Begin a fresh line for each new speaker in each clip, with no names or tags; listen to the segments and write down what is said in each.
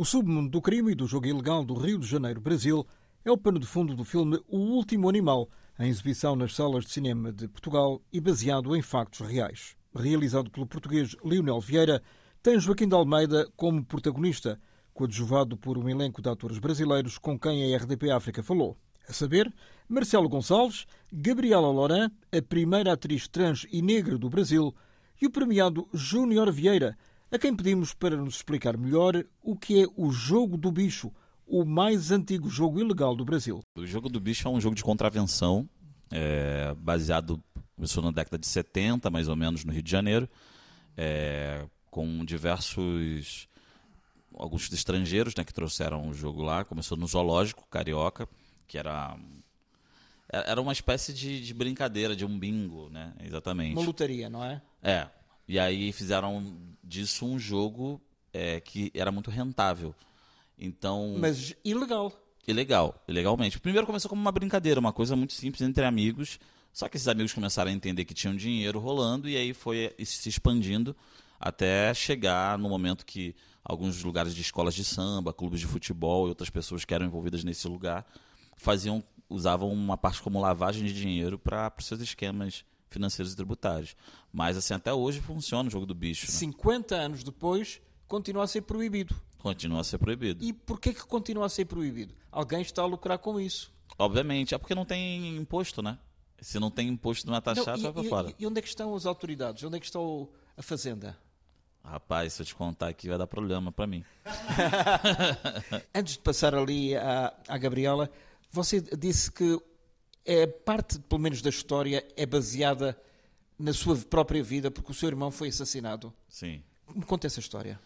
O submundo do crime e do jogo ilegal do Rio de Janeiro, Brasil, é o pano de fundo do filme O Último Animal, em exibição nas salas de cinema de Portugal e baseado em factos reais. Realizado pelo português Lionel Vieira, tem Joaquim de Almeida como protagonista, coadjuvado por um elenco de atores brasileiros com quem a RDP África falou. A saber, Marcelo Gonçalves, Gabriela Loran, a primeira atriz trans e negra do Brasil, e o premiado Júnior Vieira, a quem pedimos para nos explicar melhor o que é o Jogo do Bicho, o mais antigo jogo ilegal do Brasil.
O Jogo do Bicho é um jogo de contravenção, é, baseado, começou na década de 70, mais ou menos, no Rio de Janeiro, é, com diversos, alguns estrangeiros né, que trouxeram o jogo lá, começou no Zoológico Carioca, que era era uma espécie de, de, brincadeira, de um bingo, né? Exatamente.
Uma lotaria, não é?
É. E aí fizeram disso um jogo é, que era muito rentável. Então.
Mas ilegal.
Ilegal, ilegalmente. Primeiro começou como uma brincadeira, uma coisa muito simples entre amigos. Só que esses amigos começaram a entender que tinham dinheiro rolando e aí foi se expandindo até chegar no momento que alguns lugares de escolas de samba, clubes de futebol e outras pessoas que eram envolvidas nesse lugar faziam usavam uma parte como lavagem de dinheiro para os seus esquemas financeiros e tributários. Mas assim, até hoje funciona o jogo do bicho. Né?
50 anos depois, continua a ser proibido.
Continua a ser proibido.
E por que, que continua a ser proibido? Alguém está a lucrar com isso.
Obviamente, é porque não tem imposto, né? Se não tem imposto, não é taxado, vai para fora.
E onde é que estão as autoridades? Onde é que está a fazenda?
Rapaz, se eu te contar aqui vai dar problema para mim.
Antes de passar ali à, à Gabriela, você disse que é parte, pelo menos, da história é baseada na sua própria vida, porque o seu irmão foi assassinado.
Sim.
Me conta essa história.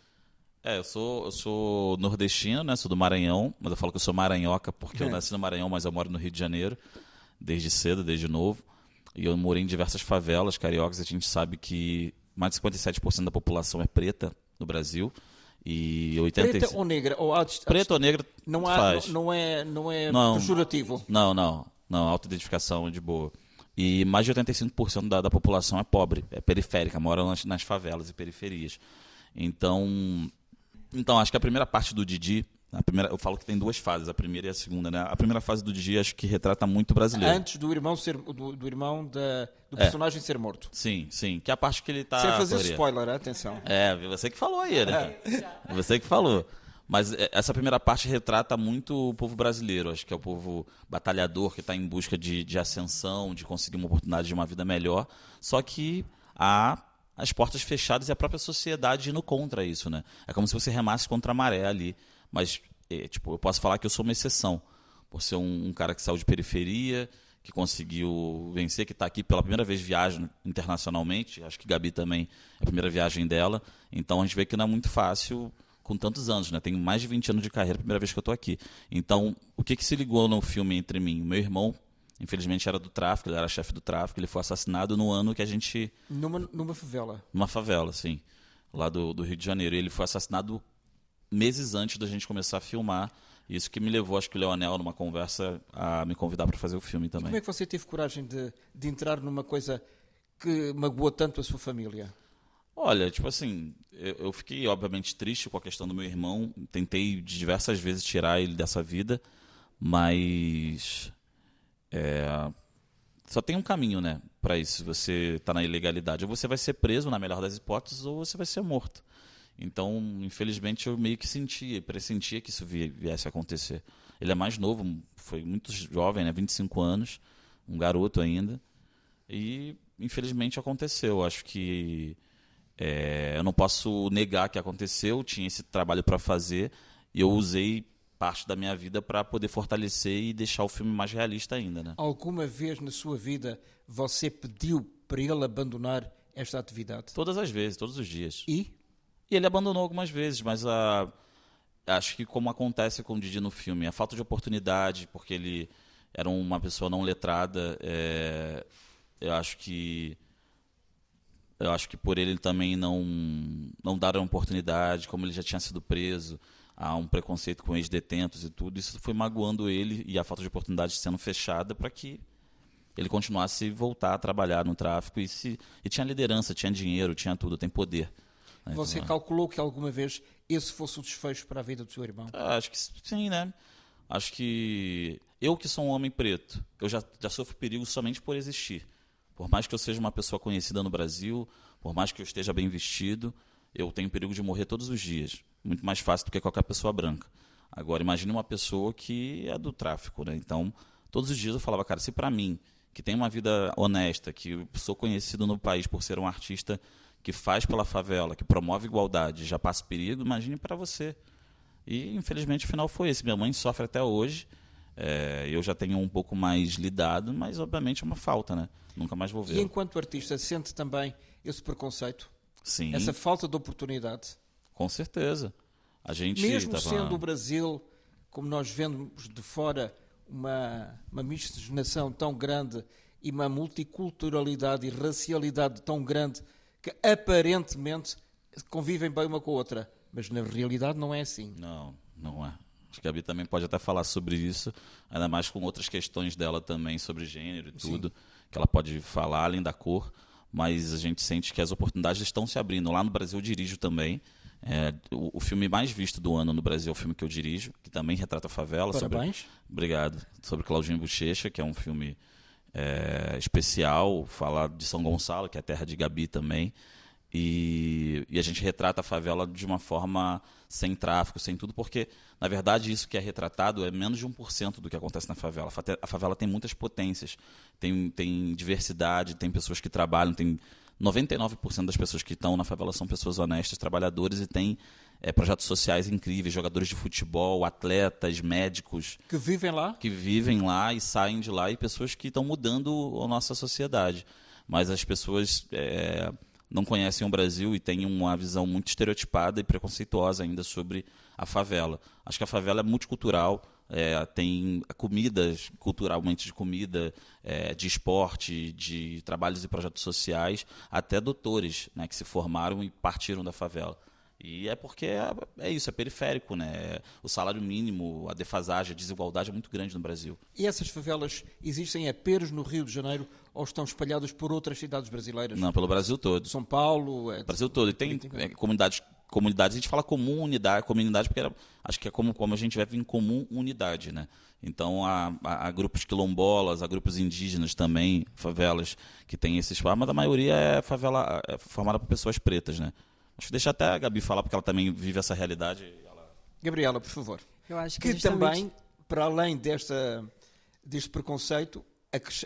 É, eu sou, eu sou nordestino, né? Sou do Maranhão, mas eu falo que eu sou maranhoca porque eu nasci no Maranhão, mas eu moro no Rio de Janeiro, desde cedo, desde novo. E eu morei em diversas favelas cariocas. A gente sabe que mais de 57% da população é preta no Brasil. E 85...
Preta ou negra? Ou
Preta ou negra
não, há,
faz.
não é, não é não, pejorativo?
Não, não. Não, autoidentificação é de boa. E mais de 85% da, da população é pobre, é periférica, mora nas, nas favelas e periferias. Então, então, acho que a primeira parte do Didi a primeira, eu falo que tem duas fases, a primeira e a segunda, né? A primeira fase do Didi acho que retrata muito o brasileiro.
Antes do irmão ser do, do irmão da, do é. personagem é. ser morto.
Sim, sim. Que é a parte que ele está.
Sem fazer spoiler, atenção.
É, você que falou aí, né? É. Você que falou. Mas é, essa primeira parte retrata muito o povo brasileiro, acho que é o povo batalhador que está em busca de, de ascensão, de conseguir uma oportunidade de uma vida melhor. Só que há as portas fechadas e a própria sociedade indo contra isso, né? É como se você remasse contra a maré ali. Mas, é, tipo, eu posso falar que eu sou uma exceção, por ser um, um cara que saiu de periferia, que conseguiu vencer, que está aqui pela primeira vez viagem internacionalmente. Acho que Gabi também é a primeira viagem dela. Então a gente vê que não é muito fácil com tantos anos, né? Tenho mais de 20 anos de carreira, primeira vez que eu estou aqui. Então, o que, que se ligou no filme entre mim? Meu irmão, infelizmente, era do tráfico, ele era chefe do tráfico, ele foi assassinado no ano que a gente.
Numa, numa favela.
Numa favela, sim. Lá do, do Rio de Janeiro. Ele foi assassinado meses antes da gente começar a filmar. Isso que me levou, acho que o Leonel, numa conversa, a me convidar para fazer o filme também. E
como é que você teve coragem de, de entrar numa coisa que magoou tanto a sua família?
Olha, tipo assim, eu, eu, fiquei obviamente triste com a questão do meu irmão. Tentei diversas vezes tirar ele dessa vida, mas é, só tem um caminho, né, para isso. Você está na ilegalidade, ou você vai ser preso na melhor das hipóteses, ou você vai ser morto. Então, infelizmente, eu meio que sentia, pressentia que isso viesse a acontecer. Ele é mais novo, foi muito jovem, né? 25 anos, um garoto ainda. E, infelizmente, aconteceu. Acho que é, eu não posso negar que aconteceu, tinha esse trabalho para fazer e eu usei parte da minha vida para poder fortalecer e deixar o filme mais realista ainda. Né?
Alguma vez na sua vida você pediu para ele abandonar esta atividade?
Todas as vezes, todos os dias.
E?
E ele abandonou algumas vezes, mas a, acho que como acontece com o Didi no filme, a falta de oportunidade, porque ele era uma pessoa não letrada, é, eu acho que eu acho que por ele também não não dar a oportunidade, como ele já tinha sido preso, há um preconceito com ex-detentos e tudo, isso foi magoando ele e a falta de oportunidade sendo fechada para que ele continuasse a voltar a trabalhar no tráfico e se e tinha liderança, tinha dinheiro, tinha tudo, tem poder.
Você
Então,
calculou que alguma vez esse fosse o desfecho para a vida do seu irmão?
Ah, Acho que sim, né? Acho que eu que sou um homem preto, eu já, já sofro perigo somente por existir. Por mais que eu seja uma pessoa conhecida no Brasil, por mais que eu esteja bem vestido, eu tenho perigo de morrer todos os dias. Muito mais fácil do que qualquer pessoa branca. Agora, imagine uma pessoa que é do tráfico, né? Então, todos os dias eu falava, cara, se para mim, que tem uma vida honesta, que sou conhecido no país por ser um artista que faz pela favela, que promove igualdade, já passa perigo, imagine para você. E infelizmente o final foi esse. Minha mãe sofre até hoje. É, eu já tenho um pouco mais lidado, mas obviamente é uma falta, né? Nunca mais vou
E
ver.
enquanto artista, sente também esse preconceito,
Sim,
essa falta de oportunidade?
com certeza. A gente
Mesmo
tava-
sendo o Brasil, como nós vemos de fora, uma, uma miscigenação tão grande e uma multiculturalidade e racialidade tão grande que aparentemente convivem bem uma com a outra, mas na realidade não é assim.
Não, não é. Acho que a Gabi também pode até falar sobre isso, ainda mais com outras questões dela também sobre gênero e tudo, que ela pode falar além da cor, mas a gente sente que as oportunidades estão se abrindo. Lá no Brasil eu dirijo também. É, o, o filme mais visto do ano no Brasil é o filme que eu dirijo, que também retrata a favela. sobre-
Parabéns.
Obrigado. Sobre Claudinho Bochecha, que é um filme é, especial, falar de São Gonçalo, que é a terra de Gabi também. E, e a gente retrata a favela de uma forma sem tráfico, sem tudo, porque, na verdade, isso que é retratado é menos de 1% do que acontece na favela. A favela tem muitas potências, tem, tem diversidade, tem pessoas que trabalham, tem 99% das pessoas que estão na favela são pessoas honestas, trabalhadores e tem é, projetos sociais incríveis, jogadores de futebol, atletas, médicos,
Que vivem lá?
que vivem lá e saem de lá e pessoas que estão mudando a nossa sociedade. Mas as pessoas é, não conhecem o Brasil e têm uma visão muito estereotipada e preconceituosa ainda sobre a favela. Acho que a favela é multicultural, é, tem comidas, culturalmente de comida, é, de esporte, de trabalhos e projetos sociais, até doutores né, que se formaram e partiram da favela. E é porque é, é isso, é periférico, né? O salário mínimo, a defasagem, a desigualdade é muito grande no Brasil.
E essas favelas existem apenas no Rio de Janeiro ou estão espalhadas por outras cidades brasileiras?
Não, pelo Brasil todo.
São Paulo? É...
Brasil todo. E tem é, comunidades, comunidades, a gente fala comum, unidade, comunidade, porque era- acho que é como, como a gente vive em comum unidade, né? Então há, há- há grupos quilombolas, há grupos indígenas também, favelas que tem esses mas a maioria é favela é formada por pessoas pretas, né? Acho que deixa até a Gabi falar, porque ela também vive essa realidade. Ela-
Gabriela, por favor.
Eu acho que,
Que
justamente-
também, para além desta, deste preconceito,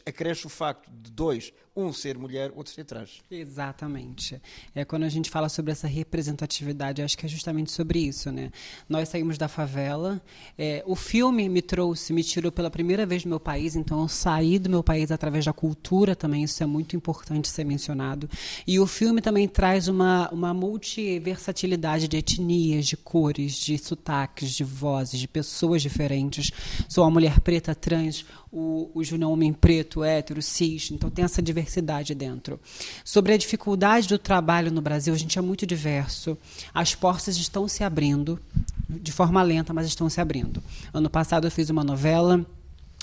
acresce o facto de dois, um ser mulher, outro ser trans.
Exatamente. É quando a gente fala sobre essa representatividade, acho que é justamente sobre isso, né? Nós saímos da favela. é, o filme me trouxe, me tirou pela primeira vez do meu país, então eu saí do meu país através da cultura também. Isso é muito importante ser mencionado. E o filme também traz uma uma multiversatilidade de etnias, de cores, de sotaques, de vozes, de pessoas diferentes. Sou uma mulher preta trans, o, o Júnior é um homem preto, hétero, cis, então tem essa diversidade dentro. Sobre a dificuldade do trabalho no Brasil, a gente é muito diverso. As portas estão se abrindo, de forma lenta, mas estão se abrindo. Ano passado eu fiz uma novela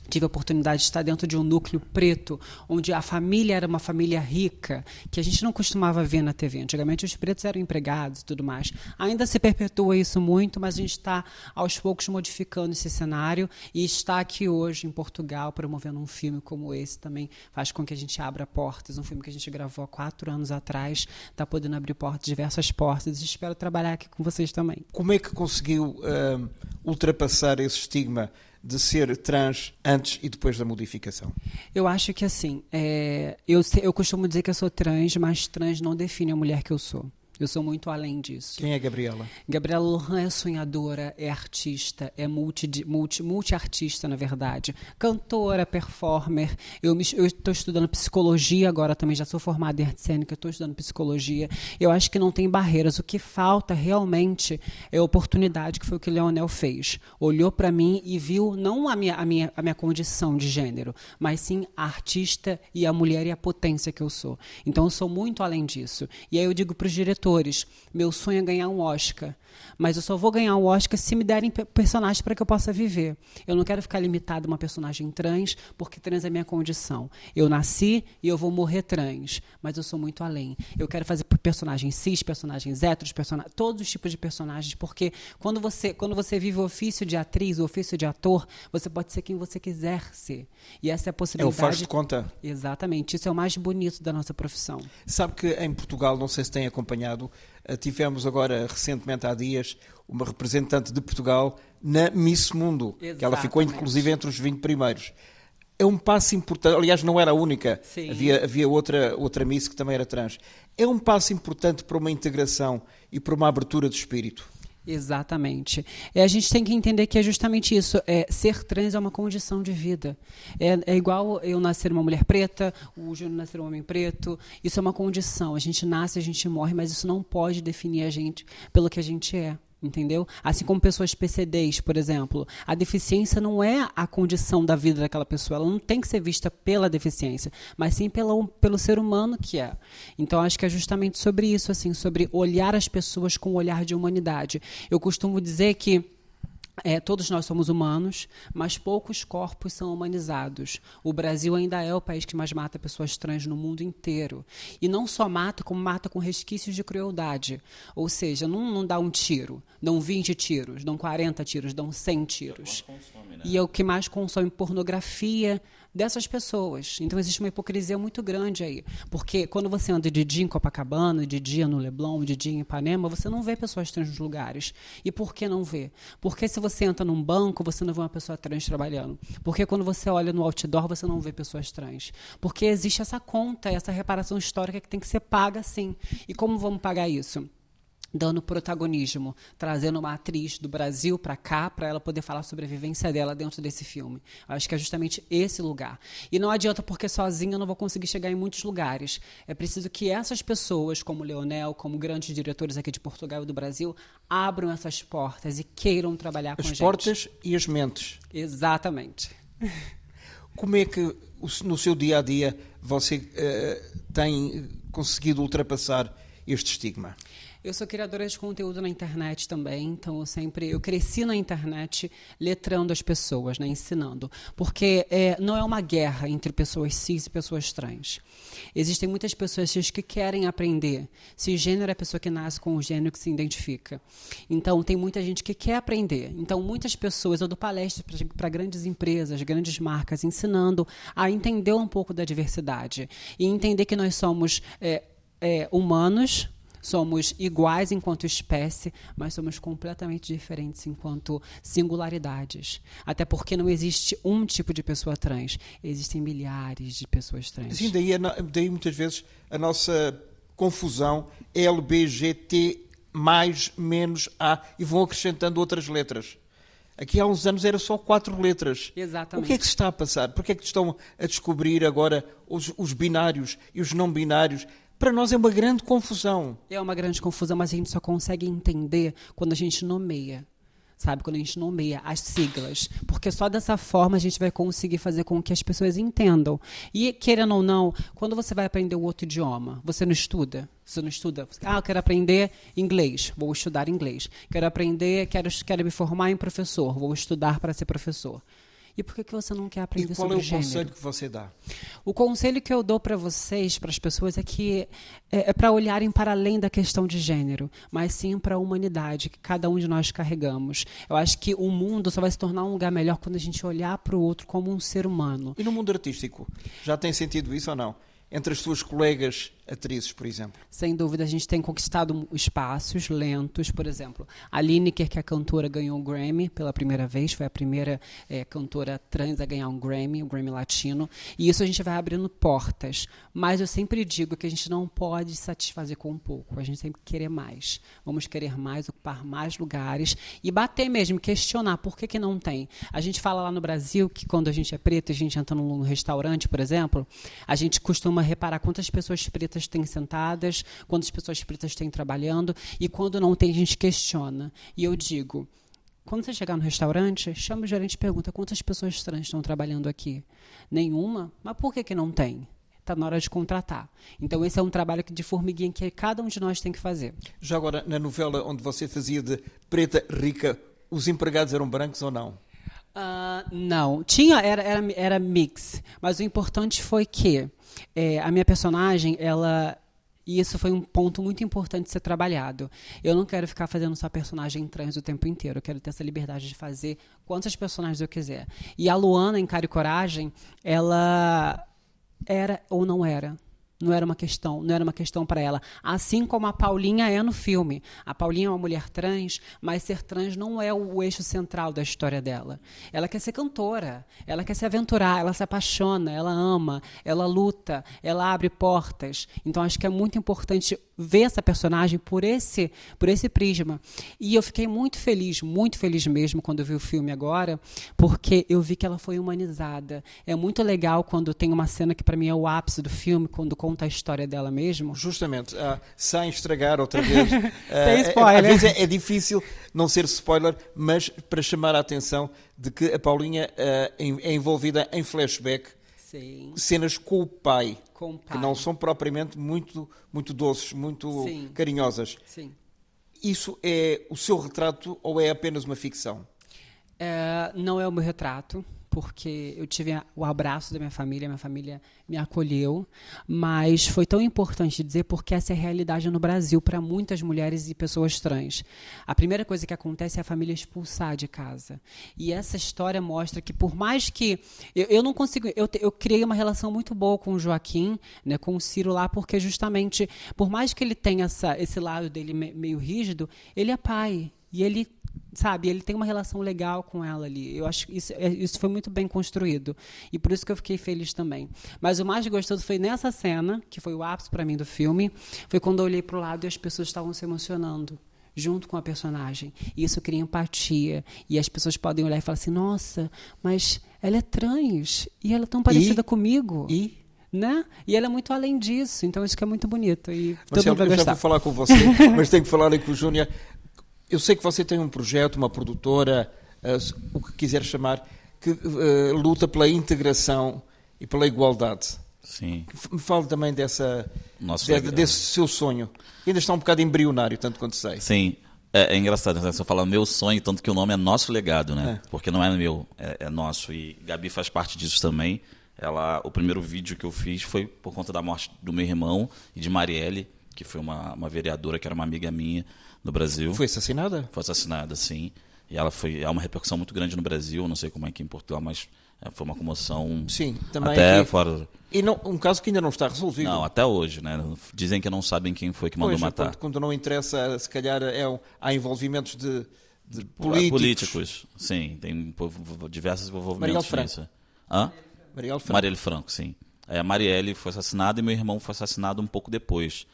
Tive a oportunidade de estar dentro de um núcleo preto, onde a família era uma família rica, que a gente não costumava ver na TV. Antigamente os pretos eram empregados e tudo mais. Ainda se perpetua isso muito, mas a gente está aos poucos modificando esse cenário e está aqui hoje em Portugal promovendo um filme como esse também faz com que a gente abra portas. Um filme que a gente gravou há quatro anos atrás, está podendo abrir portas, diversas portas. Espero trabalhar aqui com vocês também.
Como é que conseguiu hum, ultrapassar esse estigma de ser trans antes e depois da modificação?
Eu acho que assim, é, eu, eu costumo dizer que eu sou trans, mas trans não define a mulher que eu sou. Eu sou muito além disso.
Quem é Gabriela?
Gabriela Lohan é sonhadora, é artista, é multi, multi, multi-artista, na verdade. Cantora, performer. Eu estou estudando psicologia agora também, já sou formada em arte cênica, estou estudando psicologia. Eu acho que não tem barreiras. O que falta realmente é oportunidade, que foi o que o Leonel fez. Olhou para mim e viu não a minha, a, minha, a minha condição de gênero, mas sim a artista e a mulher e a potência que eu sou. Então eu sou muito além disso. E aí eu digo para os diretores diretores. Meu sonho é ganhar um Oscar. Mas eu só vou ganhar um Oscar se me derem personagens para que eu possa viver. Eu não quero ficar limitado a uma personagem trans, porque trans é minha condição. Eu nasci e eu vou morrer trans, mas eu sou muito além. Eu quero fazer personagens cis, personagens héteros, person... todos os tipos de personagens, porque quando você, quando você vive o ofício de atriz, o ofício de ator, você pode ser quem você quiser ser. E essa é a possibilidade.
É o faz de conta.
Exatamente. Isso é o mais bonito da nossa profissão.
Sabe que em Portugal, não sei se tem acompanhado, eh, tivemos agora, recentemente, há dias, uma representante de Portugal na Miss Mundo, Exatamente. que ela ficou inclusive entre os 20 primeiros. É um passo importante, aliás, não era a única, havia, havia outra, outra Miss que também era trans. É um passo importante para uma integração e para uma abertura de espírito.
Exatamente. É, a gente tem que entender que é justamente isso. É, ser trans é uma condição de vida. É, é igual eu nascer uma mulher preta, o Júnior nascer um homem preto. Isso é uma condição. A gente nasce, a gente morre, mas isso não pode definir a gente pelo que a gente é entendeu? Assim como pessoas PCDs, por exemplo. A deficiência não é a condição da vida daquela pessoa, ela não tem que ser vista pela deficiência, mas sim pelo, pelo ser humano que é. Então, acho que é justamente sobre isso, assim, sobre olhar as pessoas com um olhar de humanidade. Eu costumo dizer que é, todos nós somos humanos, mas poucos corpos são humanizados. O Brasil ainda é o país que mais mata pessoas trans no mundo inteiro. E não só mata, como mata com resquícios de crueldade. Ou seja, não, não dá um tiro, dão 20 tiros, dão 40 tiros, dão 100 tiros. Consome, né? E é o que mais consome pornografia, dessas pessoas. Então existe uma hipocrisia muito grande aí. Porque quando você anda de dia em Copacabana, de dia no Leblon, de dia em Ipanema, você não vê pessoas trans nos lugares. E por que não vê? Porque se você entra num banco, você não vê uma pessoa trans trabalhando. Porque quando você olha no outdoor, você não vê pessoas trans. Porque existe essa conta, essa reparação histórica que tem que ser paga sim. E como vamos pagar isso? Dando protagonismo, trazendo uma atriz do Brasil para cá, para ela poder falar sobre a vivência dela dentro desse filme. Eu acho que é justamente esse lugar. E não adianta porque sozinha eu não vou conseguir chegar em muitos lugares. É preciso que essas pessoas, como Leonel, como grandes diretores aqui de Portugal e do Brasil, abram essas portas e queiram trabalhar com
as
a gente.
As portas e as mentes.
Exatamente.
Como é que no seu dia a dia você uh, tem conseguido ultrapassar este estigma?
Eu sou criadora de conteúdo na internet também, então eu sempre eu cresci na internet letrando as pessoas, né, ensinando, porque é, não é uma guerra entre pessoas cis e pessoas trans. Existem muitas pessoas cis que querem aprender. Cisgênero é a pessoa que nasce com o gênero que se identifica. Então tem muita gente que quer aprender. Então muitas pessoas eu dou palestras para grandes empresas, grandes marcas, ensinando a entender um pouco da diversidade e entender que nós somos é, é, humanos Somos iguais enquanto espécie, mas somos completamente diferentes enquanto singularidades. Até porque não existe um tipo de pessoa trans, existem milhares de pessoas trans.
Sim, daí, daí muitas vezes a nossa confusão LBGT mais menos A e vão acrescentando outras letras. Aqui há uns anos era só quatro letras.
Exatamente.
O que é que se está a passar? Por que é que estão a descobrir agora os, os binários e os não binários? Para nós é uma grande confusão.
É uma grande confusão, mas a gente só consegue entender quando a gente nomeia. Sabe, quando a gente nomeia as siglas. Porque só dessa forma a gente vai conseguir fazer com que as pessoas entendam. E, querendo ou não, quando você vai aprender um outro idioma, você não estuda? Você não estuda? Ah, eu quero aprender inglês, vou estudar inglês. Quero aprender, quero, quero me formar em professor, vou estudar para ser professor. E por que, que você não quer aprender sobre
gênero?
qual é o
conselho que você dá?
O conselho que eu dou para vocês, para as pessoas, é que é, é para olharem para além da questão de gênero, mas sim para a humanidade que cada um de nós carregamos. Eu acho que o mundo só vai se tornar um lugar melhor quando a gente olhar para o outro como um ser humano.
E no mundo artístico? Já tem sentido isso ou não? Entre as suas colegas atrizes, por exemplo?
Sem dúvida, a gente tem conquistado espaços lentos. Por exemplo, a Lineker, que é a cantora, ganhou um Grammy pela primeira vez, foi a primeira é, cantora trans a ganhar um Grammy, um Grammy latino. E isso a gente vai abrindo portas. Mas eu sempre digo que a gente não pode satisfazer com um pouco, a gente sempre querer mais. Vamos querer mais, ocupar mais lugares e bater mesmo, questionar por que, que não tem. A gente fala lá no Brasil que quando a gente é preto, a gente entra num restaurante, por exemplo, a gente costuma reparar quantas pessoas pretas pretas têm sentadas, quantas pessoas pretas têm trabalhando, e quando não tem, a gente questiona. E eu digo, quando você chegar no restaurante, chama o gerente e pergunta quantas pessoas trans estão trabalhando aqui. Nenhuma? Mas por que, que não tem? está na hora de contratar. Então, esse é um trabalho de formiguinha que cada um de nós tem que fazer.
Já agora, na novela onde você fazia de preta rica, os empregados eram brancos ou não?
Uh, não, tinha era, era, era mix, mas o importante foi que é, a minha personagem ela e isso foi um ponto muito importante de ser trabalhado. Eu não quero ficar fazendo só personagem trans o tempo inteiro. Eu quero ter essa liberdade de fazer quantas personagens eu quiser. E a Luana, em Cara e Coragem, ela era ou não era não era uma questão, não era uma questão para ela. Assim como a Paulinha é no filme. A Paulinha é uma mulher trans, mas ser trans não é o eixo central da história dela. Ela quer ser cantora, ela quer se aventurar, ela se apaixona, ela ama, ela luta, ela abre portas. Então acho que é muito importante ver essa personagem por esse, por esse prisma. E eu fiquei muito feliz, muito feliz mesmo quando eu vi o filme agora, porque eu vi que ela foi humanizada. É muito legal quando tem uma cena que para mim é o ápice do filme, quando conta a história dela mesmo.
Justamente, uh, sem estragar outra vez. uh,
sem spoiler.
Às vezes é, é, difícil não ser spoiler, mas para chamar a atenção de que a Paulinha uh, é envolvida em flashback Sim. cenas com o pai, com o pai, que não são propriamente muito, muito doces, muito Sim. carinhosas. Sim. Isso é o seu retrato ou é apenas uma ficção?
É, não é o meu retrato porque eu tive o abraço da minha família, minha família me acolheu, mas foi tão importante dizer porque essa é a realidade no Brasil para muitas mulheres e pessoas trans. A primeira coisa que acontece é a família expulsar de casa. E essa história mostra que por mais que eu, eu não consigo, eu, eu criei uma relação muito boa com o Joaquim, né, com o Ciro lá, porque justamente por mais que ele tenha essa, esse lado dele meio rígido, ele é pai e ele sabe, ele tem uma relação legal com ela ali. Eu acho que isso, é, isso foi muito bem construído. E por isso que eu fiquei feliz também. Mas o mais gostoso foi nessa cena, que foi o ápice para mim do filme, foi quando eu olhei para o lado e as pessoas estavam se emocionando junto com a personagem. E isso cria empatia. E as pessoas podem olhar e falar assim: nossa, mas ela é trans e ela é tão parecida
e?
comigo.
E?
Né? E ela é muito além disso, então isso que é muito bonito. E Marcelo, todo mundo vai
eu
gostar.
já vou falar com você, mas tenho que falar com o Júnior. Eu sei que você tem um projeto, uma produtora, uh, o que quiser chamar, que uh, luta pela integração e pela igualdade.
Sim.
Me fale também dessa, de, desse seu sonho. Ainda está um bocado embrionário, tanto quanto sei.
Sim. É, é engraçado, né? você fala meu sonho, tanto que o nome é Nosso Legado, né? É. Porque não é meu, é, é, nosso. E Gabi faz parte disso também. Ela, o primeiro vídeo que eu fiz foi por conta da morte do meu irmão e de Marielle, que foi uma, uma vereadora que era uma amiga minha no Brasil.
Foi assassinada?
Foi assassinada, sim. E ela foi há uma repercussão muito grande no Brasil, não sei como é que em Portugal, mas é, foi uma comoção.
Sim, também.
Até aqui. fora.
E não, um caso que ainda não está resolvido.
Não, até hoje, né? Dizem que não sabem quem foi que mandou
pois,
matar.
Quando, quando, não interessa, se calhar é, há envolvimentos de, de políticos.
políticos. Sim, tem diversos envolvimentos
Marielle
nisso. Hã?
Marielle Franco.
Marielle Franco, sim. a Marielle foi assassinada e meu irmão foi assassinado um pouco depois.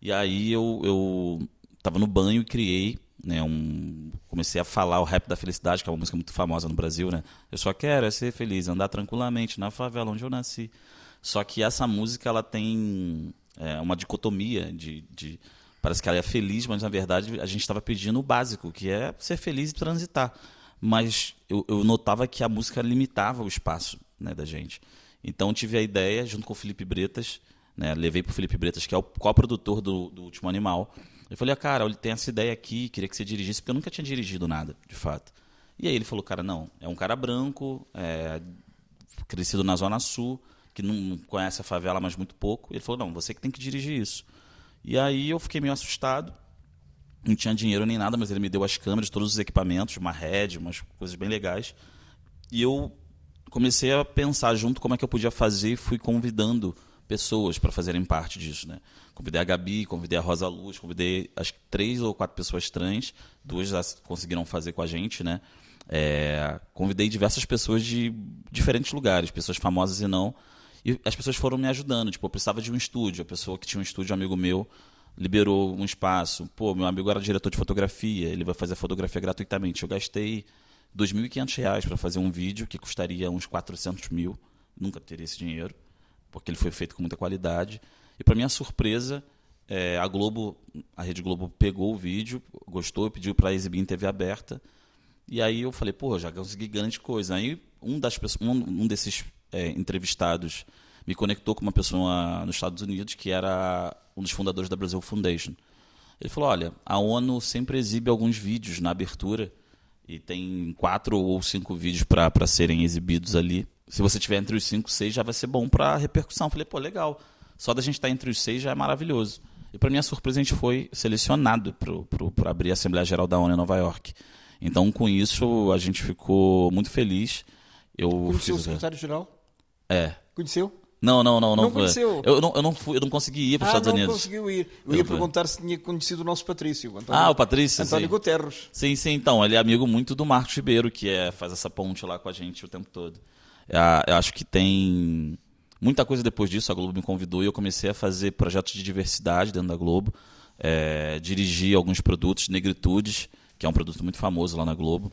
E aí eu, eu tava no banho e criei né, um, comecei a falar o rap da felicidade, que é uma música muito famosa no Brasil, né? Eu só quero é ser feliz, andar tranquilamente na favela onde eu nasci. Só que essa música ela tem é, uma dicotomia de, de, parece que ela é feliz, mas na verdade a gente estava pedindo o básico, que é ser feliz e transitar. Mas eu, eu notava que a música limitava o espaço né, da gente. Então tive a ideia, junto com o Felipe Bretas, né, levei para o Felipe Bretas, que é o co-produtor do, do Último Animal, eu falei, ah, cara, ele tem essa ideia aqui, queria que você dirigisse, porque eu nunca tinha dirigido nada, de fato. E aí ele falou, cara, não, é um cara branco, é, crescido na Zona Sul, que não conhece a favela, mas muito pouco. Ele falou, não, você que tem que dirigir isso. E aí eu fiquei meio assustado, não tinha dinheiro nem nada, mas ele me deu as câmeras, todos os equipamentos, uma rede, umas coisas bem legais. E eu comecei a pensar junto como é que eu podia fazer e fui convidando pessoas para fazerem parte disso, né? Convidei a Gabi, convidei a Rosa Luz, convidei que três ou quatro pessoas trans, duas já conseguiram fazer com a gente, né? É, convidei diversas pessoas de diferentes lugares, pessoas famosas e não, e as pessoas foram me ajudando. Tipo, eu precisava de um estúdio, a pessoa que tinha um estúdio, um amigo meu, liberou um espaço. Pô, meu amigo era diretor de fotografia, ele vai fazer fotografia gratuitamente. Eu gastei R$ 2.500 para fazer um vídeo que custaria uns 400 mil, nunca teria esse dinheiro porque ele foi feito com muita qualidade. E para minha surpresa, é, a Globo, a Rede Globo pegou o vídeo, gostou, pediu para exibir em TV aberta. E aí eu falei, pô, já consegui grande coisa. Aí um, das um, um desses é, entrevistados me conectou com uma pessoa nos Estados Unidos que era um dos fundadores da Brasil Foundation. Ele falou: olha, a ONU sempre exibe alguns vídeos na abertura e tem quatro ou cinco vídeos para serem exibidos ali. Se você tiver entre os cinco, seis, já vai ser bom para repercussão. Eu falei: pô, legal. Só da gente estar tá entre os seis já é maravilhoso. E para minha surpresa, a gente foi selecionado para abrir a Assembleia Geral da ONU em Nova York. Então, com isso, a gente ficou muito feliz. Eu
Conheceu
fiz...
o secretário-geral?
É.
Conheceu?
Não, não, não.
Não,
não
conheceu?
Eu, não, eu, não fui, eu não consegui ir para os
ah,
Estados Unidos.
não conseguiu ir. Eu,
Eu
ia
fui.
perguntar se tinha conhecido o nosso Patrício. o António,
Ah, o Patrício?
António
sim.
Guterres.
Sim, sim, então, ele é amigo muito do Marcos Ribeiro, que é, faz essa ponte lá com a gente o tempo todo. Ah, Eu acho que tem muita coisa depois disso, a Globo me convidou e eu comecei a fazer projetos de diversidade dentro da Globo, é, dirigi alguns produtos, Negritudes, que é um produto muito famoso lá na Globo.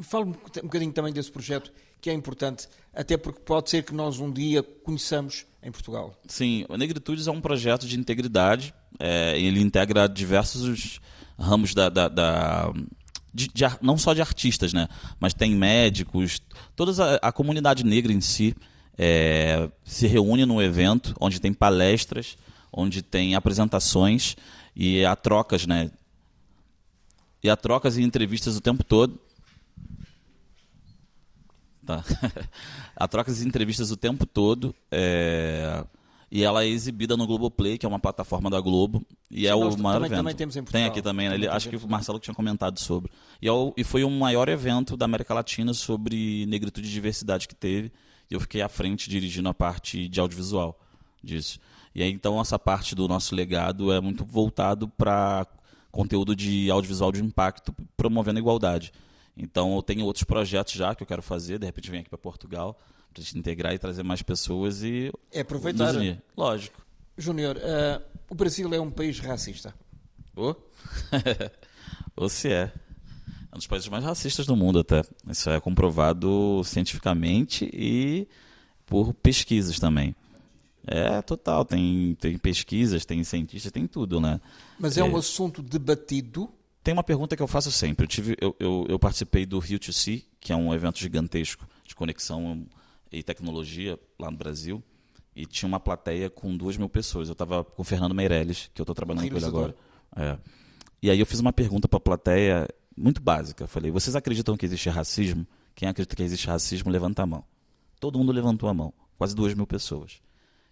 Fala um bocadinho também desse projeto, que é importante, até porque pode ser que nós um dia conheçamos em Portugal.
Sim, o Negritudes é um projeto de integridade. é, ele integra diversos ramos da. da- da- de- de não só de artistas, né? Mas tem médicos, toda a, a comunidade negra em si é, se reúne num evento onde tem palestras, onde tem apresentações e há trocas, né? E há trocas e entrevistas o tempo todo. Tá. Há trocas e entrevistas o tempo todo. é, E ela é exibida no Globoplay, que é uma plataforma da Globo. E é
nós
o maior
também-
evento.
também temos em
Tem aqui também. né? Ele, acho que o. Marcelo tinha comentado sobre. E, é o- e foi o maior evento da América Latina sobre negritude e diversidade que teve. E eu fiquei à frente dirigindo a parte de audiovisual disso. E aí, então, essa parte do nosso legado é muito voltado para conteúdo de audiovisual de impacto, promovendo a igualdade. Então, eu tenho outros projetos já que eu quero fazer. De repente, venho aqui para Portugal integrar e trazer mais pessoas e
É aproveitar.
unir. Lógico.
Júnior, ah, o Brasil é um país racista.
Ô? Ou se é. É um dos países mais racistas do mundo, até. Isso é comprovado cientificamente e por pesquisas também. É, total. Tem, tem pesquisas, tem cientistas, tem tudo, né?
Mas é um assunto debatido.
Tem uma pergunta que eu faço sempre. Eu, tive, eu, eu, eu participei do Rio to Sea, que é um evento gigantesco de conexão e tecnologia lá no Brasil. E tinha uma plateia com duas mil pessoas. Eu estava com o Fernando Meirelles, que eu estou trabalhando com ele agora. É. E aí eu fiz uma pergunta para a plateia muito básica. Eu falei: vocês acreditam que existe racismo? Quem acredita que existe racismo, levanta a mão. Todo mundo levantou a mão. Quase duas mil pessoas.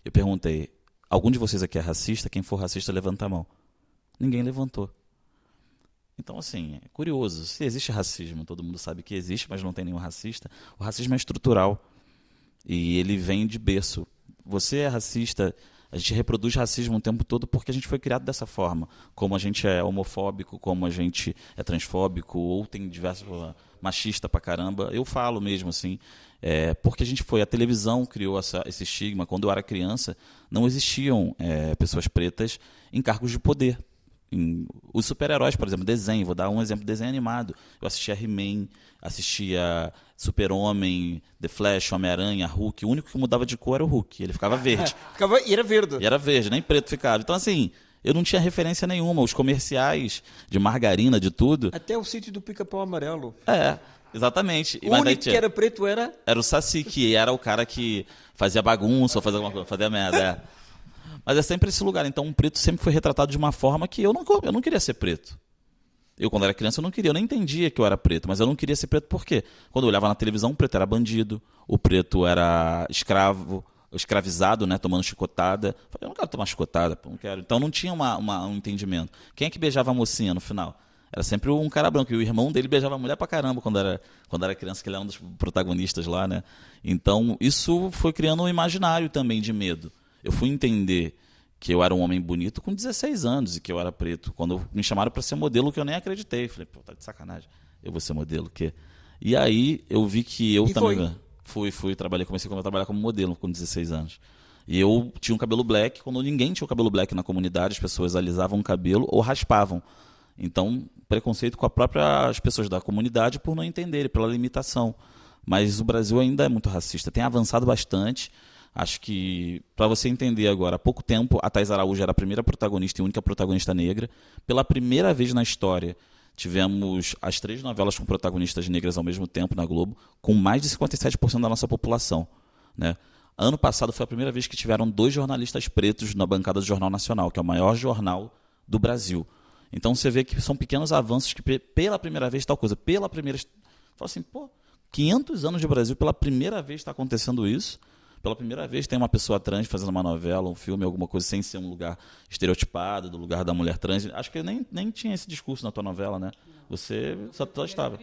Eu perguntei: algum de vocês aqui é racista? Quem for racista, levanta a mão. Ninguém levantou. Então, assim, é curioso. Se existe racismo, todo mundo sabe que existe, mas não tem nenhum racista. O racismo é estrutural. E ele vem de berço. Você é racista, a gente reproduz racismo o tempo todo porque a gente foi criado dessa forma. Como a gente é homofóbico, como a gente é transfóbico, ou tem diversos machista pra caramba. Eu falo mesmo assim. É, porque a gente foi, a televisão criou essa, esse estigma. Quando eu era criança, não existiam é, pessoas pretas em cargos de poder em- os super-heróis, por exemplo, desenho, vou dar um exemplo, desenho animado. Eu assistia He-Man, assistia Super-Homem, The Flash, Homem-Aranha, Hulk. O único que mudava de cor era o Hulk, ele ficava verde.
Ficava, e era verde.
E era verde, nem preto ficava. Então, assim, eu não tinha referência nenhuma. Os comerciais de margarina, de tudo.
Até o sítio do pica-pau amarelo.
É, exatamente.
O
Mas
único que
tinha-
era preto era.
era o Saci, que era o cara que fazia bagunça ou fazia alguma coisa, fazia merda. é. Mas é sempre esse lugar. Então, um preto sempre foi retratado de uma forma que eu não, eu não queria ser preto. Eu, quando era criança, eu não queria, eu nem entendia que eu era preto, mas eu não queria ser preto por quê? Quando eu olhava na televisão, o preto era bandido, o preto era escravo, escravizado, né, tomando chicotada. Eu falei, eu não quero tomar chicotada, não quero. Então não tinha uma, uma- um entendimento. Quem é que beijava a mocinha no final? Era sempre um cara branco, e o irmão dele beijava a mulher pra caramba quando era, quando era criança, que ele era um dos protagonistas lá, né? Então, isso foi criando um imaginário também de medo. Eu fui entender que eu era um homem bonito com 16 anos e que eu era preto. Quando me chamaram para ser modelo, que eu nem acreditei. Falei, pô, tá de sacanagem. Eu vou ser modelo, o quê? E aí eu vi que eu
E
também.
foi?
Fui, fui, trabalhei, comecei a trabalhar como modelo com 16 anos. E eu tinha um cabelo black, quando ninguém tinha o cabelo black na comunidade, as pessoas alisavam o cabelo ou raspavam. Então, preconceito com a própria, as pessoas da comunidade por não entenderem, pela limitação. Mas o Brasil ainda é muito racista, tem avançado bastante. Acho que, para você entender agora, há pouco tempo, a Thais Araújo era a primeira protagonista e única protagonista negra. Pela primeira vez na história, tivemos as três novelas com protagonistas negras ao mesmo tempo na Globo, com mais de 57% da nossa população. Né? Ano passado foi a primeira vez que tiveram dois jornalistas pretos na bancada do Jornal Nacional, que é o maior jornal do Brasil. Então você vê que são pequenos avanços que pela primeira vez tal coisa, pela primeira fala assim, pô, 500 anos de Brasil, pela primeira vez está acontecendo isso. Pela primeira vez tem uma pessoa trans fazendo uma novela, um filme, alguma coisa sem ser um lugar estereotipado, do lugar da mulher trans. Acho que nem, nem tinha esse discurso na tua novela, né? Você só, só estava.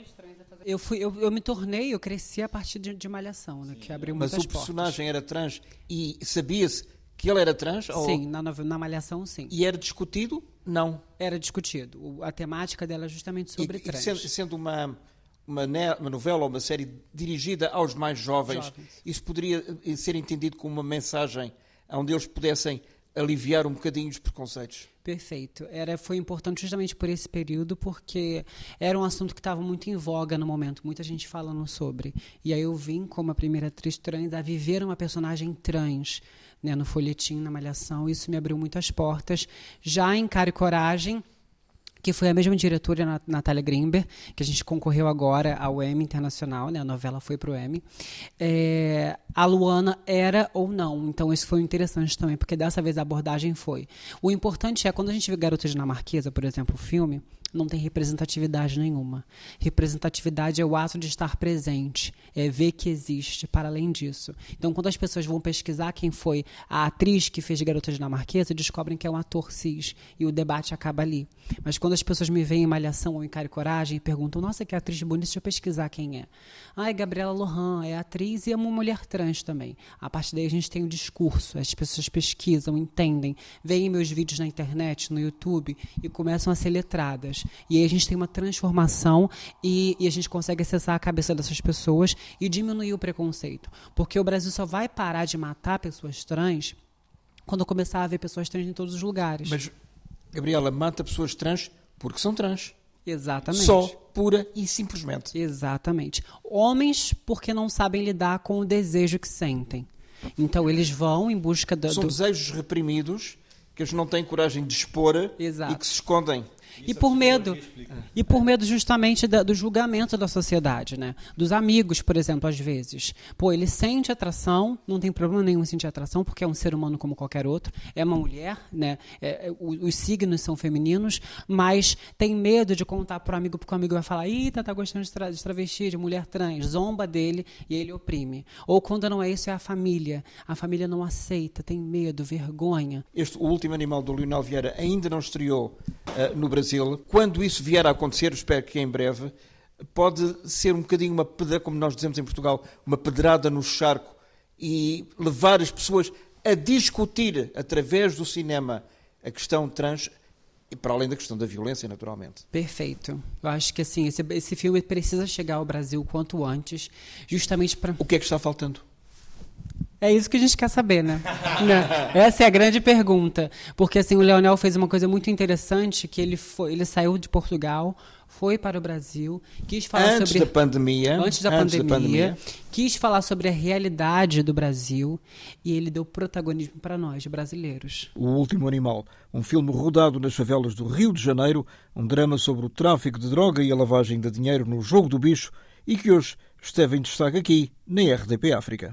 Eu, fui, eu, eu, me tornei, eu cresci a partir de, de Malhação, né? Que abriu muitas
Mas o
portas.
personagem era trans e sabia-se que ele era trans?
Sim, ou... na, na Malhação, sim.
E era discutido? Não.
Era discutido. O, a temática dela é justamente sobre
e,
trans.
E sendo, sendo uma, uma, novela ou uma série dirigida aos mais jovens, jovens, isso poderia eh, ser entendido como uma mensagem onde eles pudessem aliviar um bocadinho os preconceitos.
Perfeito. Era, foi importante justamente por esse período, porque era um assunto que estava muito em voga no momento, muita gente falando sobre. E aí eu vim, como a primeira atriz trans, a viver uma personagem trans né, no folhetim, na malhação. Isso me abriu muitas portas. Já em Cara e Coragem, que foi a mesma diretora, Natália Grimber, que a gente concorreu agora ao Emmy Internacional, né? a novela foi para o Emmy. É, a Luana era ou não, então isso foi interessante também, porque dessa vez a abordagem foi. O importante é, quando a gente vê Garota Dinamarquesa, por exemplo, o filme, não tem representatividade nenhuma. Representatividade é o ato de estar presente, é ver que existe para além disso. Então, quando as pessoas vão pesquisar quem foi a atriz que fez Garota Dinamarquesa, descobrem que é um ator cis e o debate acaba ali. Mas quando as pessoas me veem em Malhação ou em Cara e Coragem e perguntam, nossa, que atriz bonita, deixa eu pesquisar quem é. Ah, é Gabriela Lohan, é atriz e é uma mulher trans também. A partir daí a gente tem o discurso, as pessoas pesquisam, entendem, veem meus vídeos na internet, no YouTube e começam a ser letradas. E aí a gente tem uma transformação e, e a gente consegue acessar a cabeça dessas pessoas e diminuir o preconceito. Porque o Brasil só vai parar de matar pessoas trans quando começar a haver pessoas trans em todos os lugares.
Mas, Gabriela, mata pessoas trans porque são trans.
Exatamente.
Só, pura e simplesmente.
Exatamente. Homens porque não sabem lidar com o desejo que sentem. Então eles vão em busca
da. São
do...
desejos reprimidos que eles não têm coragem de expor
Exato.
e que se escondem.
E por medo, e por medo justamente da, do julgamento da sociedade, né? Dos amigos, por exemplo, às vezes. Pô, ele sente atração, não tem problema nenhum sentir atração, porque é um ser humano como qualquer outro, é uma mulher, né? É, é, os, os signos são femininos, mas tem medo de contar para o amigo, porque o amigo vai falar, ih, tá, tá gostando de, tra de travesti, de mulher trans, zomba dele e ele oprime. Ou quando não é isso, é a família. A família não aceita, tem medo, vergonha.
Este, o último animal do Lionel Vieira ainda não estreou uh, no Brasil Brasil, quando isso vier a acontecer, espero que em breve, pode ser um bocadinho uma pedra, como nós dizemos em Portugal, uma pedrada no charco e levar as pessoas a discutir através do cinema a questão trans e para além da questão da violência, naturalmente.
Perfeito. Eu acho que assim esse, esse filme precisa chegar ao Brasil quanto antes, justamente para.
O que é que está faltando?
É isso que a gente quer saber, né? né? Essa é a grande pergunta. Porque assim, o Leonel fez uma coisa muito interessante, que ele, foi, ele saiu de Portugal, foi para o Brasil, quis falar
antes
sobre...
Da pandemia,
antes da antes pandemia. Da pandemia. Quis falar sobre a realidade do Brasil e ele deu protagonismo para nós, brasileiros.
O Último Animal, um filme rodado nas favelas do Rio de Janeiro, um drama sobre o tráfico de droga e a lavagem de dinheiro no jogo do bicho e que hoje esteve em destaque aqui na RDP África.